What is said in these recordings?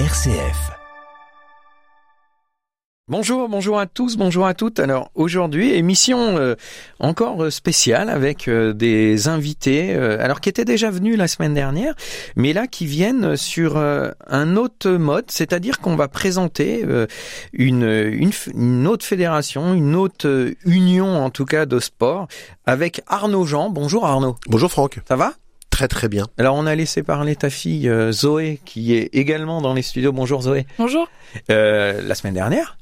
RCF. Bonjour, bonjour à tous, bonjour à toutes. Alors aujourd'hui, émission euh, encore spéciale avec euh, des invités, euh, alors qui étaient déjà venus la semaine dernière, mais là qui viennent sur un autre mode, c'est-à-dire qu'on va présenter une, une, une, autre fédération, une autre union en tout cas de sport, avec Arnaud Jean. Bonjour Arnaud. Bonjour Franck. Ça va? Très très bien. Alors on a laissé parler ta fille Zoé, qui est également dans les studios. Bonjour Zoé. Bonjour. la semaine dernière.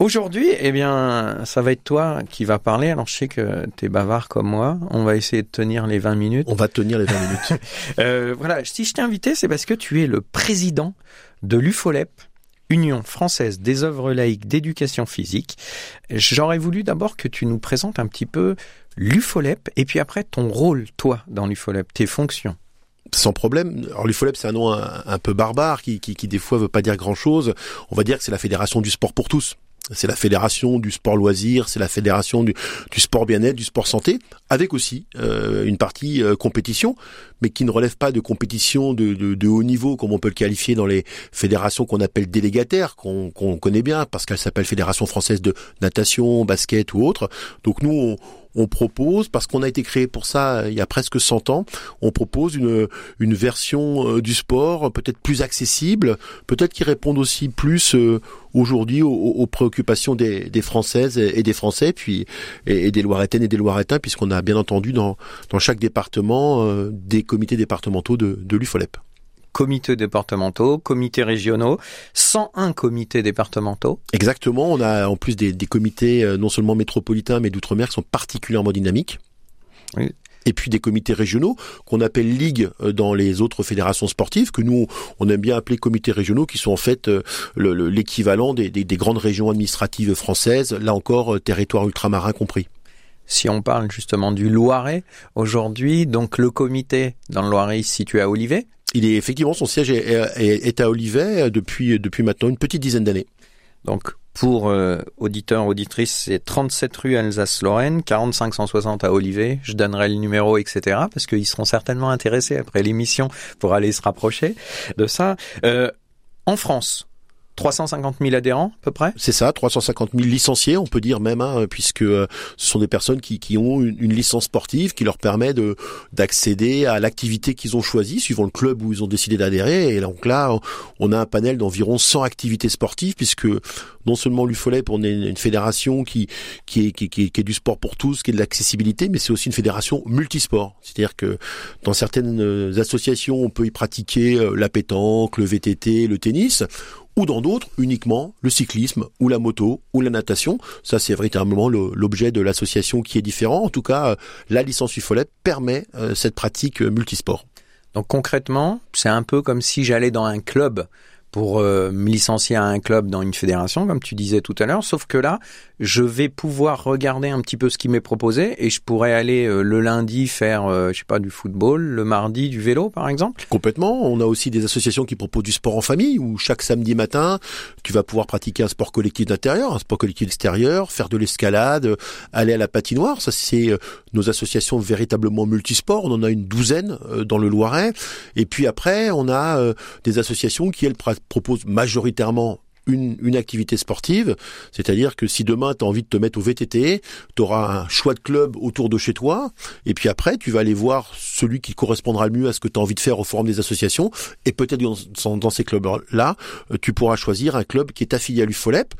Aujourd'hui, eh bien, ça va être toi qui va parler. Alors, je sais que tu es bavard comme moi. On va essayer de tenir les 20 minutes. On va tenir les 20 minutes. euh, voilà, si je t'ai invité, c'est parce que tu es le président de l'UFOLEP, Union française des œuvres laïques d'éducation physique. J'aurais voulu d'abord que tu nous présentes un petit peu l'UFOLEP et puis après ton rôle, toi, dans l'UFOLEP, tes fonctions sans problème. Alors l'UFOLEP c'est un nom un, peu barbare qui, qui, qui des fois veut pas dire grand chose. On va dire que c'est la fédération du sport pour tous c'est la fédération du sport loisir, c'est la fédération du, sport bien-être, du sport santé, avec aussi euh, une partie euh, compétition, mais qui ne relève pas de compétition de, de, haut niveau, comme on peut le qualifier dans les fédérations qu'on appelle délégataires, qu'on connaît bien, parce qu'elles s'appellent Fédération française de natation, basket ou autre. Donc nous, on, on propose, parce qu'on a été créé pour ça euh, il y a presque 100 ans, on propose une, version euh, du sport peut-être plus accessible, peut-être qui réponde aussi plus euh, aujourd'hui aux, préoccupations des, des, Françaises et des Français, puis et, des Loiretaines et des Loiretains, puisqu'on a bien entendu dans, dans chaque département des comités départementaux de, de l'UFOLEP comités départementaux, comités régionaux, 101 comités départementaux. Exactement, on a en plus des, comités euh, non seulement métropolitains mais d'outre-mer qui sont particulièrement dynamiques. Et puis des comités régionaux qu'on appelle ligues euh, dans les autres fédérations sportives, que nous on aime bien appeler comités régionaux, qui sont en fait euh, l'équivalent des, des, grandes régions administratives françaises, là encore territoire ultramarin compris si on parle justement du Loiret aujourd'hui, donc le comité dans le Loiret est situé à Olivet, il est effectivement son siège est, à Olivet euh, depuis depuis maintenant une petite dizaine d'années. Donc pour euh, auditeurs auditrices, c'est 37 rue Alsace-Lorraine, 45 160 à Olivet. Je donnerai le numéro, etc. Parce qu'ils seront certainement intéressés après l'émission pour aller se rapprocher de ça. Euh, en France, 350 000 adhérents à peu près? C'est ça, 350 000 licenciés, on peut dire même, hein, puisque euh, ce sont des personnes qui, qui ont une, licence sportive qui leur permet de d'accéder à l'activité qu'ils ont choisie, suivant le club où ils ont décidé d'adhérer. Et donc là, on a un panel d'environ 100 activités sportives, puisque non seulement l'UFOLEP, on est une fédération qui, qui, est, qui, qui, est du sport pour tous, qui est de l'accessibilité, mais c'est aussi une fédération multisport. C'est-à-dire que dans certaines euh, associations, on peut y pratiquer euh, la pétanque, le VTT, le tennis, ou dans d'autres uniquement le cyclisme ou la moto ou la natation. Ça c'est véritablement l'objet de l'association qui est différent. En tout cas, euh, la licence UFOLEP permet euh, cette pratique multisport. Donc concrètement, c'est un peu comme si j'allais dans un club pour me licencier à un club dans une fédération, comme tu disais tout à l'heure, sauf que là, je vais pouvoir regarder un petit peu ce qui m'est proposé et je pourrais aller euh, le lundi faire, euh, je sais pas, du football, le mardi du vélo par exemple. Complètement. On a aussi des associations qui proposent du sport en famille où chaque samedi matin, tu vas pouvoir pratiquer un sport collectif d'intérieur, un sport collectif extérieur, faire de l'escalade, aller à la patinoire. Ça, c'est euh, nos associations véritablement multisports. On en a une douzaine dans le Loiret. Et puis après, on a des associations qui, elles, proposent majoritairement une, activité sportive, c'est-à-dire que si demain tu as envie de te mettre au VTT, tu auras un choix de club autour de chez toi, et puis après tu vas aller voir celui qui correspondra le mieux à ce que tu as envie de faire au forum des associations, et peut-être dans, dans, ces clubs-là, euh, tu pourras choisir un club qui est affilié à l'UFOLEP,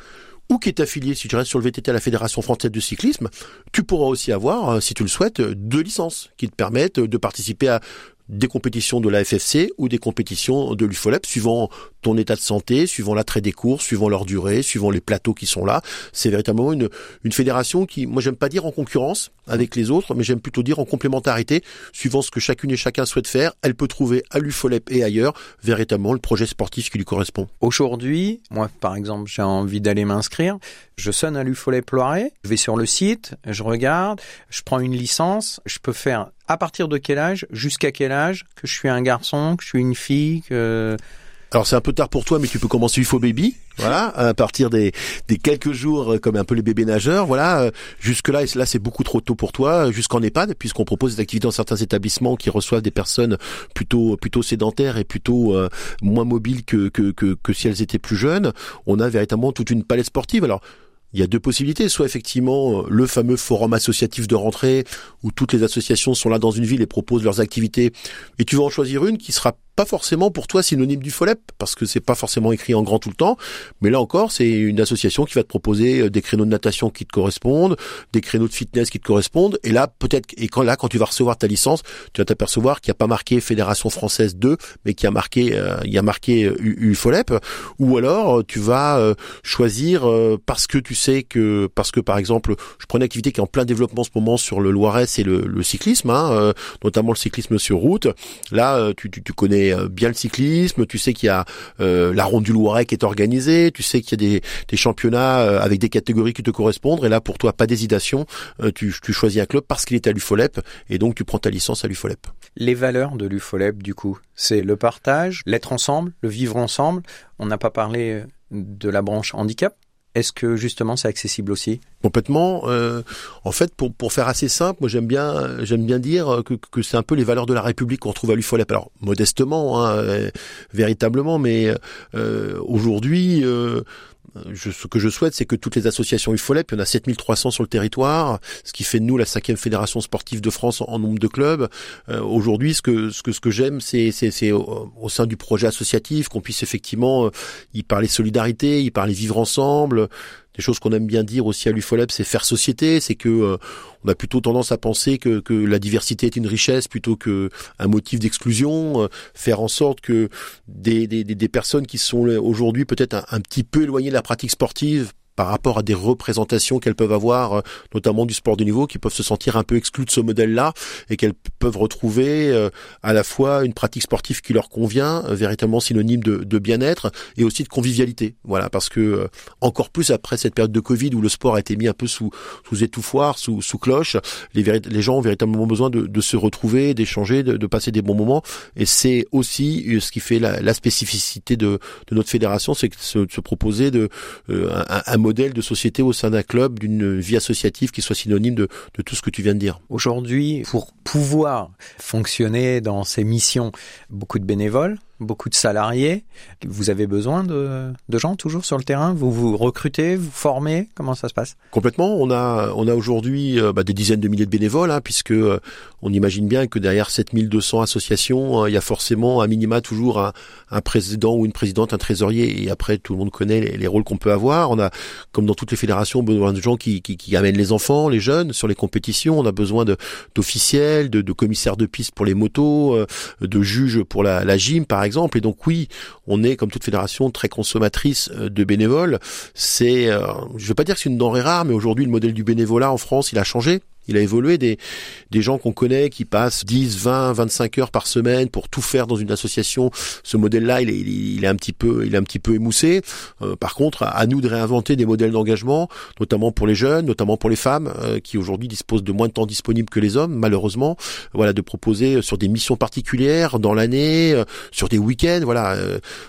ou qui est affilié, si tu restes sur le VTT à la Fédération française de cyclisme, tu pourras aussi avoir, euh, si tu le souhaites, deux licences qui te permettent de participer à des compétitions de la FFC ou des compétitions de l'UFOLEP, suivant ton état de santé, suivant l'attrait des cours, suivant leur durée, suivant les plateaux qui sont là. C'est véritablement une, une fédération qui, moi j'aime pas dire en concurrence avec les autres, mais j'aime plutôt dire en complémentarité, suivant ce que chacune et chacun souhaite faire, elle peut trouver à l'UFOLEP et ailleurs véritablement le projet sportif qui lui correspond. Aujourd'hui, moi par exemple, j'ai envie d'aller m'inscrire, je sonne à l'UFOLEP Loiret, je vais sur le site, je regarde, je prends une licence, je peux faire à partir de quel âge, jusqu'à quel âge, que je suis un garçon, que je suis une fille, que Alors c'est un peu tard pour toi, mais tu peux commencer UFO Baby, voilà, à partir des, des quelques jours, euh, comme un peu les bébés nageurs, voilà. Euh, jusque là, là c'est beaucoup trop tôt pour toi, jusqu'en EHPAD, puisqu'on propose des activités dans certains établissements qui reçoivent des personnes plutôt plutôt sédentaires et plutôt euh, moins mobiles que, que, que que si elles étaient plus jeunes. On a véritablement toute une palette sportive. Alors il y a deux possibilités. Soit effectivement le fameux forum associatif de rentrée où toutes les associations sont là dans une ville et proposent leurs activités. Et tu vas en choisir une qui sera pas forcément pour toi synonyme du FOLEP, parce que c'est pas forcément écrit en grand tout le temps, mais là encore, c'est une association qui va te proposer euh, des créneaux de natation qui te correspondent, des créneaux de fitness qui te correspondent, et là, peut-être, et quand là, quand tu vas recevoir ta licence, tu vas t'apercevoir qu'il n'y a pas marqué Fédération Française 2, mais qu'il y a marqué, euh, il y a marqué UFOLEP, ou alors, euh, tu vas choisir, parce que tu sais que, parce que par exemple, je prends une activité qui est en plein développement en ce moment sur le Loiret, c'est le, cyclisme, hein, notamment le cyclisme sur route, là, tu, tu connais euh, bien le cyclisme, tu sais qu'il y a euh, la ronde du Loiret qui est organisée, tu sais qu'il y a des, championnats euh, avec des catégories qui te correspondent, et là pour toi pas d'hésitation, tu, choisis un club parce qu'il est à l'UFOLEP, et donc tu prends ta licence à l'UFOLEP. Les valeurs de l'UFOLEP du coup, c'est le partage, l'être ensemble, le vivre ensemble, on n'a pas parlé de la branche handicap, est-ce que justement c'est accessible aussi? Complètement. Euh, en fait, pour, pour faire assez simple, moi j'aime bien j'aime bien dire que, que c'est un peu les valeurs de la République qu'on trouve à l'UFOLEP. Alors modestement, hein, euh, véritablement, mais euh, aujourd'hui, ce que je souhaite, c'est que toutes les associations UFOLEP, il y en a 7300 sur le territoire, ce qui fait de nous la cinquième fédération sportive de France en, nombre de clubs. Euh, aujourd'hui, ce que ce que j'aime, c'est c'est au, au, sein du projet associatif qu'on puisse effectivement euh, y parler solidarité, y parler vivre ensemble des choses qu'on aime bien dire aussi à l'UFOLEB, c'est faire société, c'est que euh, on a plutôt tendance à penser que, la diversité est une richesse plutôt que un motif d'exclusion, euh, faire en sorte que des, personnes qui sont aujourd'hui peut-être un, petit peu éloignées de la pratique sportive par rapport à des représentations qu'elles peuvent avoir, euh, notamment du sport de niveau, qui peuvent se sentir un peu exclues de ce modèle-là et qu'elles peuvent retrouver euh, à la fois une pratique sportive qui leur convient, euh, véritablement synonyme de, de bien-être et aussi de convivialité. Voilà, parce que encore plus après cette période de Covid où le sport a été mis un peu sous, sous étouffoir, sous, sous cloche, les, les gens ont véritablement besoin de, de se retrouver, d'échanger, de, de, passer des bons moments. Et c'est aussi ce qui fait la, la spécificité de, de, notre fédération, c'est de se, se, proposer de un, un modèle de société au sein d'un club, d'une vie associative qui soit synonyme de, de tout ce que tu viens de dire. Aujourd'hui, pour pouvoir fonctionner dans ces missions, beaucoup de bénévoles, beaucoup de salariés. Vous avez besoin de, de, gens toujours sur le terrain? Vous vous recrutez, vous formez? Comment ça se passe? Complètement. On a, on a aujourd'hui euh, bah, des dizaines de milliers de bénévoles, hein, puisque euh, on imagine bien que derrière 7200 associations, euh, il y a forcément à minima toujours un, un, président ou une présidente, un trésorier, et après tout le monde connaît les, les rôles qu'on peut avoir. On a, comme dans toutes les fédérations, besoin de gens qui, qui, qui amènent les enfants, les jeunes sur les compétitions. On a besoin d'officiels, de, de, commissaires de piste pour les motos, de juges pour la, la gym, par exemple exemple. Et donc oui, on est comme toute fédération très consommatrice euh, de bénévoles. C'est, euh, je ne veux pas dire que c'est une denrée rare, mais aujourd'hui le modèle du bénévolat en France, il a changé. Il a évolué des, des gens qu'on connaît qui passent 10, 20, 25 heures par semaine pour tout faire dans une association. Ce modèle-là, il est, il est un petit peu, il est un petit peu émoussé. Euh, par contre, à nous de réinventer des modèles d'engagement, notamment pour les jeunes, notamment pour les femmes euh, qui aujourd'hui disposent de moins de temps disponible que les hommes, malheureusement. Voilà, de proposer sur des missions particulières dans l'année, euh, sur des week-ends. Voilà,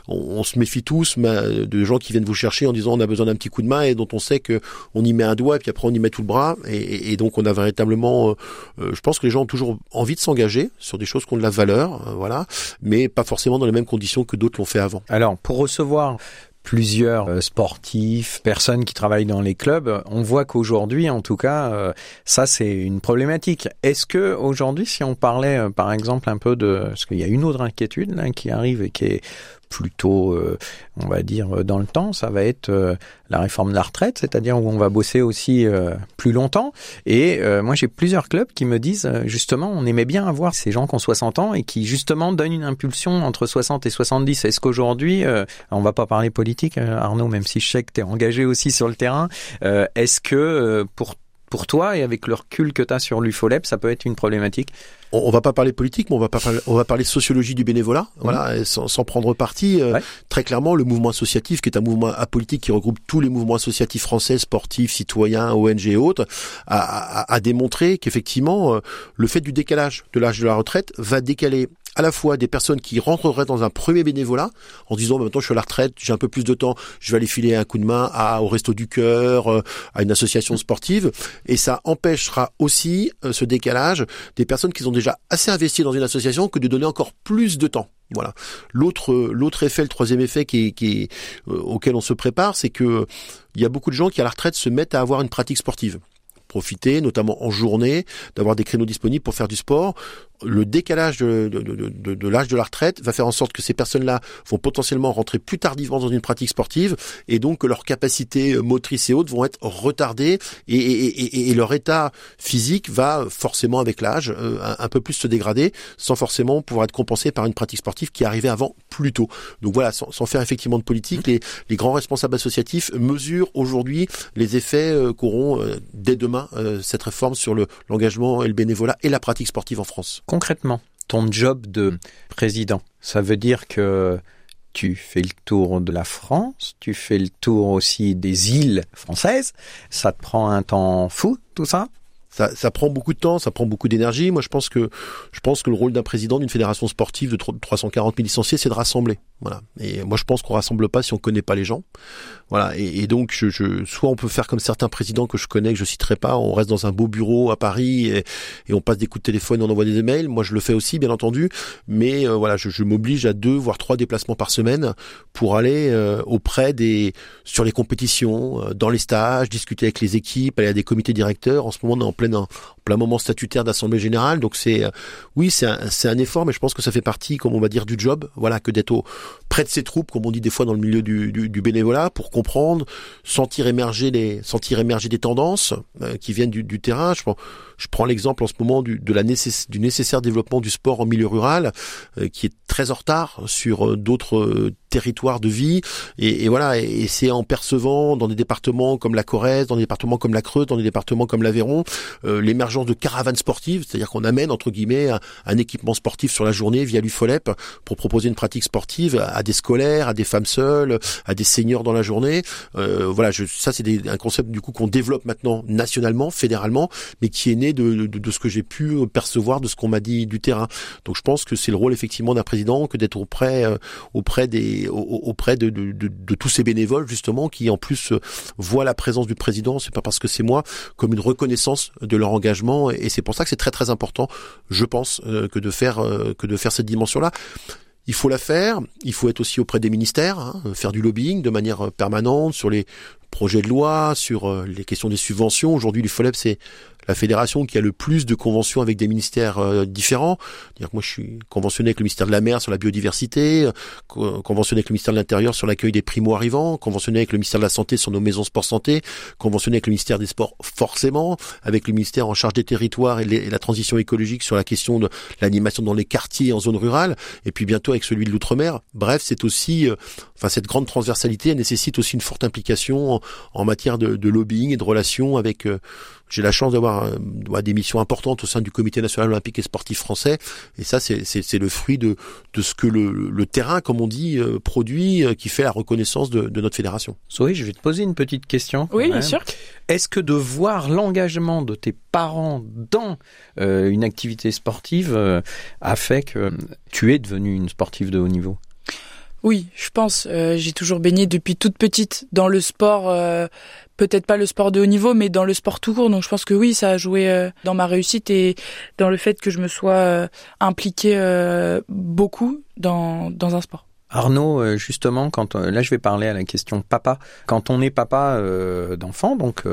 on, on, se méfie tous de gens qui viennent vous chercher en disant on a besoin d'un petit coup de main et dont on sait que on y met un doigt et puis après on y met tout le bras et, et donc on a véritablement, euh, euh, je pense que les gens ont toujours envie de s'engager sur des choses qui ont de la valeur, euh, voilà, mais pas forcément dans les mêmes conditions que d'autres l'ont fait avant. Alors, pour recevoir plusieurs sportifs, personnes qui travaillent dans les clubs, on voit qu'aujourd'hui, en tout cas, ça c'est une problématique. Est-ce que aujourd'hui, si on parlait, par exemple, un peu de, parce qu'il y a une autre inquiétude là, qui arrive et qui est plutôt, euh, on va dire, dans le temps, ça va être euh, la réforme de la retraite, c'est-à-dire où on va bosser aussi euh, plus longtemps. Et moi, j'ai plusieurs clubs qui me disent, justement, on aimait bien avoir ces gens qui ont 60 ans et qui, justement, donnent une impulsion entre 60 et 70. Est-ce qu'aujourd'hui, on va pas parler politique, Arnaud, même si je sais que tu es engagé aussi sur le terrain, est-ce que pour pour toi et avec le recul que tu as sur l'UFOLEP, ça peut être une problématique on, on, va pas parler politique, mais on va pas parler, on va parler sociologie du bénévolat, mmh. voilà, sans, sans, prendre parti. Euh, très clairement, le mouvement associatif, qui est un mouvement apolitique qui regroupe tous les mouvements associatifs français, sportifs, citoyens, ONG et autres, a, a, a démontré qu'effectivement, euh, le fait du décalage de l'âge de la retraite va décaler à la fois des personnes qui rentreraient dans un premier bénévolat en disant bah, maintenant je suis à la retraite, j'ai un peu plus de temps, je vais aller filer un coup de main à, au resto du cœur, euh, à une association sportive, et ça empêchera aussi euh, ce décalage des personnes qui sont déjà assez investies dans une association que de donner encore plus de temps. Voilà. L'autre l'autre effet, le troisième effet qui, qui euh, auquel on se prépare, c'est que il y a beaucoup de gens qui à la retraite se mettent à avoir une pratique sportive profiter, notamment en journée, d'avoir des créneaux disponibles pour faire du sport le décalage de, l'âge de la retraite va faire en sorte que ces personnes-là vont potentiellement rentrer plus tardivement dans une pratique sportive et donc que leurs capacités motrices et autres vont être retardées et, et, leur état physique va forcément avec l'âge euh, un, peu plus se dégrader sans forcément pouvoir être compensé par une pratique sportive qui arrivait avant plus tôt. Donc voilà, sans, faire effectivement de politique, les, grands responsables associatifs mesurent aujourd'hui les effets euh, qu'auront euh, dès demain cette réforme sur l'engagement et le bénévolat et la pratique sportive en France concrètement, ton job de président, ça veut dire que tu fais le tour de la France, tu fais le tour aussi des îles françaises, ça te prend un temps fou tout ça? Ça, ça, prend beaucoup de temps, ça prend beaucoup d'énergie. Moi, je pense que je pense que le rôle d'un président d'une fédération sportive de 340 000 licenciés, c'est de rassembler. Voilà. Et moi, je pense qu'on rassemble pas si on connaît pas les gens. Voilà. Et, donc, soit on peut faire comme certains présidents que je connais, que je citerai pas, on reste dans un beau bureau à Paris et, on passe des coups de téléphone, on envoie des emails. Moi, je le fais aussi, bien entendu. Mais euh, voilà, je, je m'oblige à deux voire trois déplacements par semaine pour aller euh, auprès des sur les compétitions, euh, dans les stages, discuter avec les équipes, aller à des comités directeurs. En ce moment, on est en plein, en plein moment statutaire d'assemblée générale. Donc c'est, euh, oui, c'est un, un effort, mais je pense que ça fait partie, comme on va dire, du job. Voilà, que d'être au, près de ses troupes, comme on dit des fois dans le milieu du, du, du bénévolat, pour comprendre, sentir émerger les, sentir émerger des tendances euh, qui viennent du, du terrain. Je prends, je prends l'exemple en ce moment du, de la nécess, du nécessaire développement du sport en milieu rural, euh, qui est très en retard sur d'autres territoire de vie. Et, et voilà, et, c'est en percevant dans des départements comme la Corrèze, dans des départements comme la Creuse, dans des départements comme l'Aveyron, euh, l'émergence de caravanes sportives, c'est-à-dire qu'on amène entre guillemets un, équipement sportif sur la journée via l'UFOLEP pour proposer une pratique sportive à, des scolaires, à des femmes seules, à des seniors dans la journée. Euh, voilà, je, ça c'est un concept du coup qu'on développe maintenant nationalement, fédéralement, mais qui est né de, ce que j'ai pu percevoir, de ce qu'on m'a dit du terrain. Donc je pense que c'est le rôle effectivement d'un président que d'être auprès euh, de, tous ces bénévoles justement qui en plus euh, voient la présence du président, c'est pas parce que c'est moi, comme une reconnaissance de leur engagement et c'est pour ça que c'est très très important, je pense, euh, que de faire euh, cette dimension-là. Il faut la faire, il faut être aussi auprès des ministères, hein, faire du lobbying de manière permanente sur les projets de loi, sur les questions des subventions. Aujourd'hui, l'UFOLEP, c'est la fédération qui a le plus de conventions avec des ministères euh, différents. Dire que moi, je suis conventionné avec le ministère de la Mer sur la biodiversité, euh, conventionné avec le ministère de l'Intérieur sur l'accueil des primo-arrivants, conventionné avec le ministère de la Santé sur nos maisons sport santé, conventionné avec le ministère des Sports forcément, avec le ministère en charge des territoires et, la transition écologique sur la question de l'animation dans les quartiers en zone rurale, et puis bientôt avec celui de l'outre-mer. Bref, c'est aussi, euh, enfin cette grande transversalité, elle nécessite aussi une forte implication en, matière de, de, lobbying et de relations avec j'ai la chance d'avoir euh, des missions importantes au sein du Comité national olympique et sportif français. Et ça, c'est le fruit de, de ce que le, le terrain, comme on dit, euh, produit, euh, qui fait la reconnaissance de, de notre fédération. Zoé, je vais te poser une petite question. Oui, bien sûr. Est-ce que de voir l'engagement de tes parents dans une activité sportive a fait que tu es devenue une sportive de haut niveau? Oui, je pense. j'ai toujours baigné depuis toute petite dans le sport, peut-être pas le sport de haut niveau, mais dans le sport tout court. Donc je pense que oui, ça a joué euh, dans ma réussite et dans le fait que je me sois euh, impliqué euh, beaucoup dans, dans un sport. Arnaud, justement, quand là je vais parler à la question papa. Quand on est papa d'enfants, donc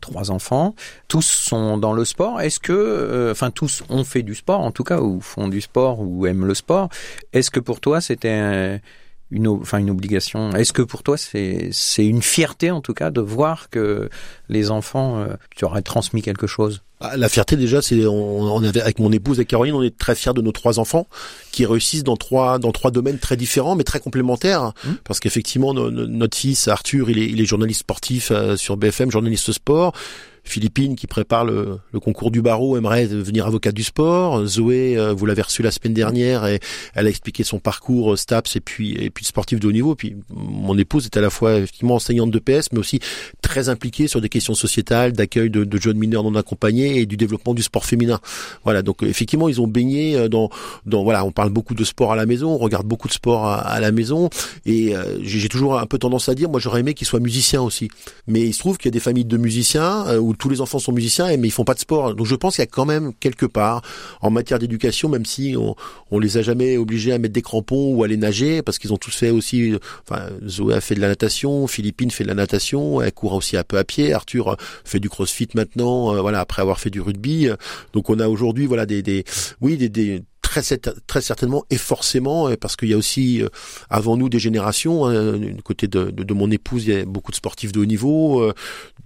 trois enfants, tous sont dans le sport. Est-ce que, enfin tous ont fait du sport en tout cas, ou font du sport ou aiment le sport? Est-ce que pour toi c'était une, enfin une obligation. Est-ce que pour toi c'est c'est une fierté en tout cas de voir que les enfants, euh, tu aurais transmis quelque chose? Ah, La fierté déjà, c'est on, avait avec mon épouse et Caroline, on est très fiers de nos trois enfants qui réussissent dans trois dans trois domaines très différents mais très complémentaires. Mmh. Parce qu'effectivement notre fils Arthur, il est, il est journaliste sportif euh, sur BFM, journaliste sport. Philippine qui prépare le, concours du barreau aimerait devenir avocate du sport. Zoé, vous l'avez reçue la semaine dernière et elle a expliqué son parcours STAPS et puis et puis sportif de haut niveau. Puis mon épouse est à la fois effectivement enseignante de PS, mais aussi très impliquée sur des questions sociétales, d'accueil de, de jeunes mineurs non accompagnés et du développement du sport féminin. Voilà, donc effectivement ils ont baigné dans dans voilà, on parle beaucoup de sport à la maison, on regarde beaucoup de sport à, la maison et euh, j'ai toujours un peu tendance à dire, moi j'aurais aimé qu'ils soient musiciens aussi. Mais il se trouve qu'il y a des familles de musiciens euh, tous les enfants sont musiciens mais ils font pas de sport. Donc je pense qu'il y a quand même quelque part en matière d'éducation, même si on, on les a jamais obligés à mettre des crampons ou à aller nager parce qu'ils ont tous fait aussi. Enfin, Zoé a fait de la natation, Philippine fait de la natation, elle court aussi un peu à pied. Arthur fait du crossfit maintenant, euh, voilà après avoir fait du rugby. Donc on a aujourd'hui voilà des, des oui des, des très, très certainement et forcément, euh, parce qu'il y a aussi euh, avant nous des générations. Hein, du côté de, de, de, mon épouse, il y a beaucoup de sportifs de haut niveau. Euh,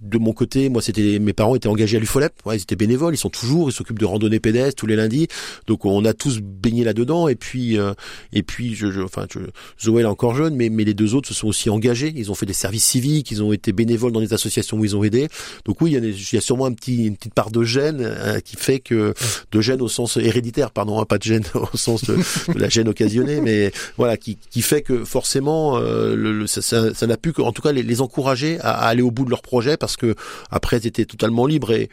de mon côté, moi, c'était mes parents étaient engagés à l'UFOLEP. Ouais, ils étaient bénévoles, ils sont toujours, ils s'occupent de randonnées pédestres tous les lundis. Donc on a tous baigné là-dedans. Et puis, et puis, je, je enfin, je, Zoé est encore jeune, mais mais les deux autres se sont aussi engagés. Ils ont fait des services civiques, ils ont été bénévoles dans des associations où ils ont aidé. Donc oui, il y a, il y a sûrement un petit, une petite part de gêne qui fait que de gêne au sens héréditaire, pardon, hein, pas de gêne au sens de, la gêne occasionnée, mais voilà, qui, qui fait que forcément, euh, le, ça n'a pu que, en tout cas, les, les encourager à, aller au bout de leur projet parce que après, ils étaient totalement libres et,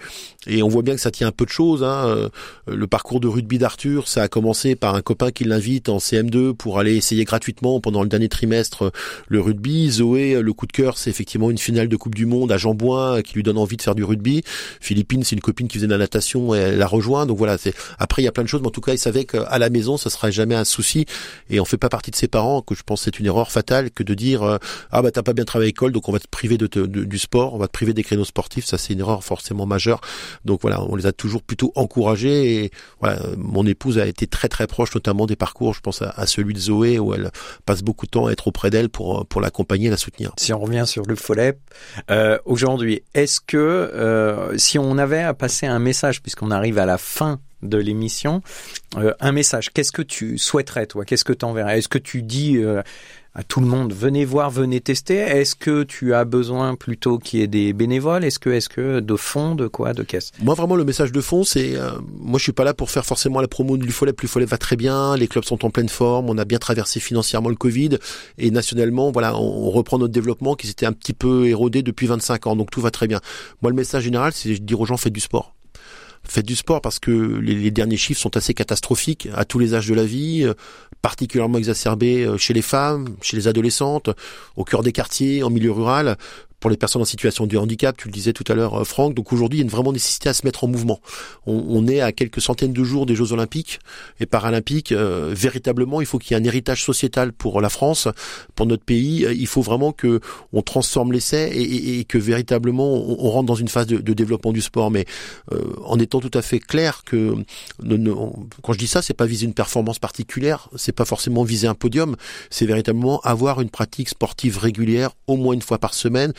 et on voit bien que ça tient un peu de choses. Hein. Euh, le parcours de rugby d'Arthur, ça a commencé par un copain qui l'invite en CM2 pour aller essayer gratuitement pendant le dernier trimestre le rugby. Zoé, le coup de cœur, c'est effectivement une finale de Coupe du Monde à Jean-Bouin qui lui donne envie de faire du rugby. Philippine, c'est une copine qui faisait de la natation et elle la rejoint. Donc voilà, c'est après il y a plein de choses, mais en tout cas, il savait qu'à la maison, ça sera jamais un souci. Et on fait pas partie de ses parents, que je pense c'est une erreur fatale que de dire euh, ah bah t'as pas bien travaillé à l'école, donc on va te priver de, du sport, on va te priver des créneaux sportifs. Ça c'est une erreur forcément majeure. Donc voilà, on les a toujours plutôt encouragés. Et voilà, mon épouse a été très très proche, notamment des parcours. Je pense à, celui de Zoé où elle passe beaucoup de temps à être auprès d'elle pour pour l'accompagner, la soutenir. Si on revient sur le FOLEP, euh, aujourd'hui, est-ce que euh, si on avait à passer un message, puisqu'on arrive à la fin de l'émission, euh, un message. Qu'est-ce que tu souhaiterais, toi? Qu'est-ce que tu enverrais Est-ce que tu dis euh, à tout le monde, venez voir, venez tester? Est-ce que tu as besoin plutôt qu'il y ait des bénévoles? Est-ce que, est-ce que de fond, de quoi, de caisse? Moi, vraiment, le message de fond, c'est, euh, moi, je suis pas là pour faire forcément la promo de l'UFOLEP. L'UFOLEP va très bien, les clubs sont en pleine forme, on a bien traversé financièrement le Covid, et nationalement, voilà, on, reprend notre développement qui s'était un petit peu érodé depuis 25 ans, donc tout va très bien. Moi, le message général, c'est de dire aux gens, faites du sport faites du sport parce que les, derniers chiffres sont assez catastrophiques à tous les âges de la vie, euh, particulièrement exacerbés euh, chez les femmes, chez les adolescentes, au cœur des quartiers, en milieu rural pour les personnes en situation de handicap, tu le disais tout à l'heure euh, Franck, donc aujourd'hui il y a une vraiment nécessité à se mettre en mouvement. On, est à quelques centaines de jours des Jeux Olympiques et Paralympiques, euh, véritablement il faut qu'il y ait un héritage sociétal pour la France, pour notre pays, il faut vraiment que on transforme l'essai et, que véritablement on, rentre dans une phase de, développement du sport, mais euh, en étant tout à fait clair que quand je dis ça, c'est pas viser une performance particulière, c'est pas forcément viser un podium, c'est véritablement avoir une pratique sportive régulière au moins une fois par semaine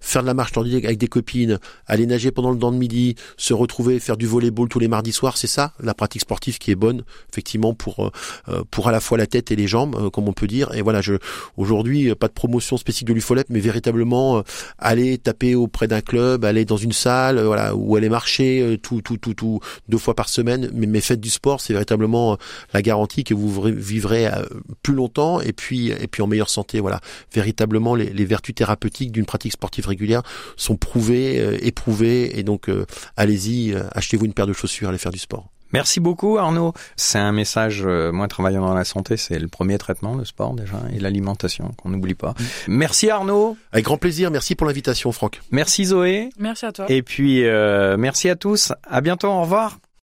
faire de la marche nordique avec des copines, aller nager pendant le temps de midi, se retrouver, faire du volleyball tous les mardis soirs, c'est ça la pratique sportive qui est bonne, effectivement pour euh, euh, pour à la fois la tête et les jambes, euh, comme on peut dire. Et voilà, je aujourd'hui pas de promotion spécifique de l'UFOLEP, mais véritablement aller taper auprès d'un club, aller dans une salle, voilà, ou aller marcher tout tout tout tout deux fois par semaine. Mais, mais faites du sport, c'est véritablement la garantie que vous vivrez plus longtemps et puis et puis en meilleure santé. Voilà, véritablement les, les vertus thérapeutiques d'une pratique sportive régulières sont prouvées, euh, éprouvées, et donc euh, allez-y, euh, achetez-vous une paire de chaussures, allez faire du sport. Merci beaucoup Arnaud. C'est un message, moi travaillant dans la santé, c'est le premier traitement, le sport déjà, et l'alimentation, qu'on n'oublie pas. Mm. Merci Arnaud. Avec grand plaisir, merci pour l'invitation Franck. Merci Zoé. Merci à toi. Et puis merci à tous, à bientôt, au revoir.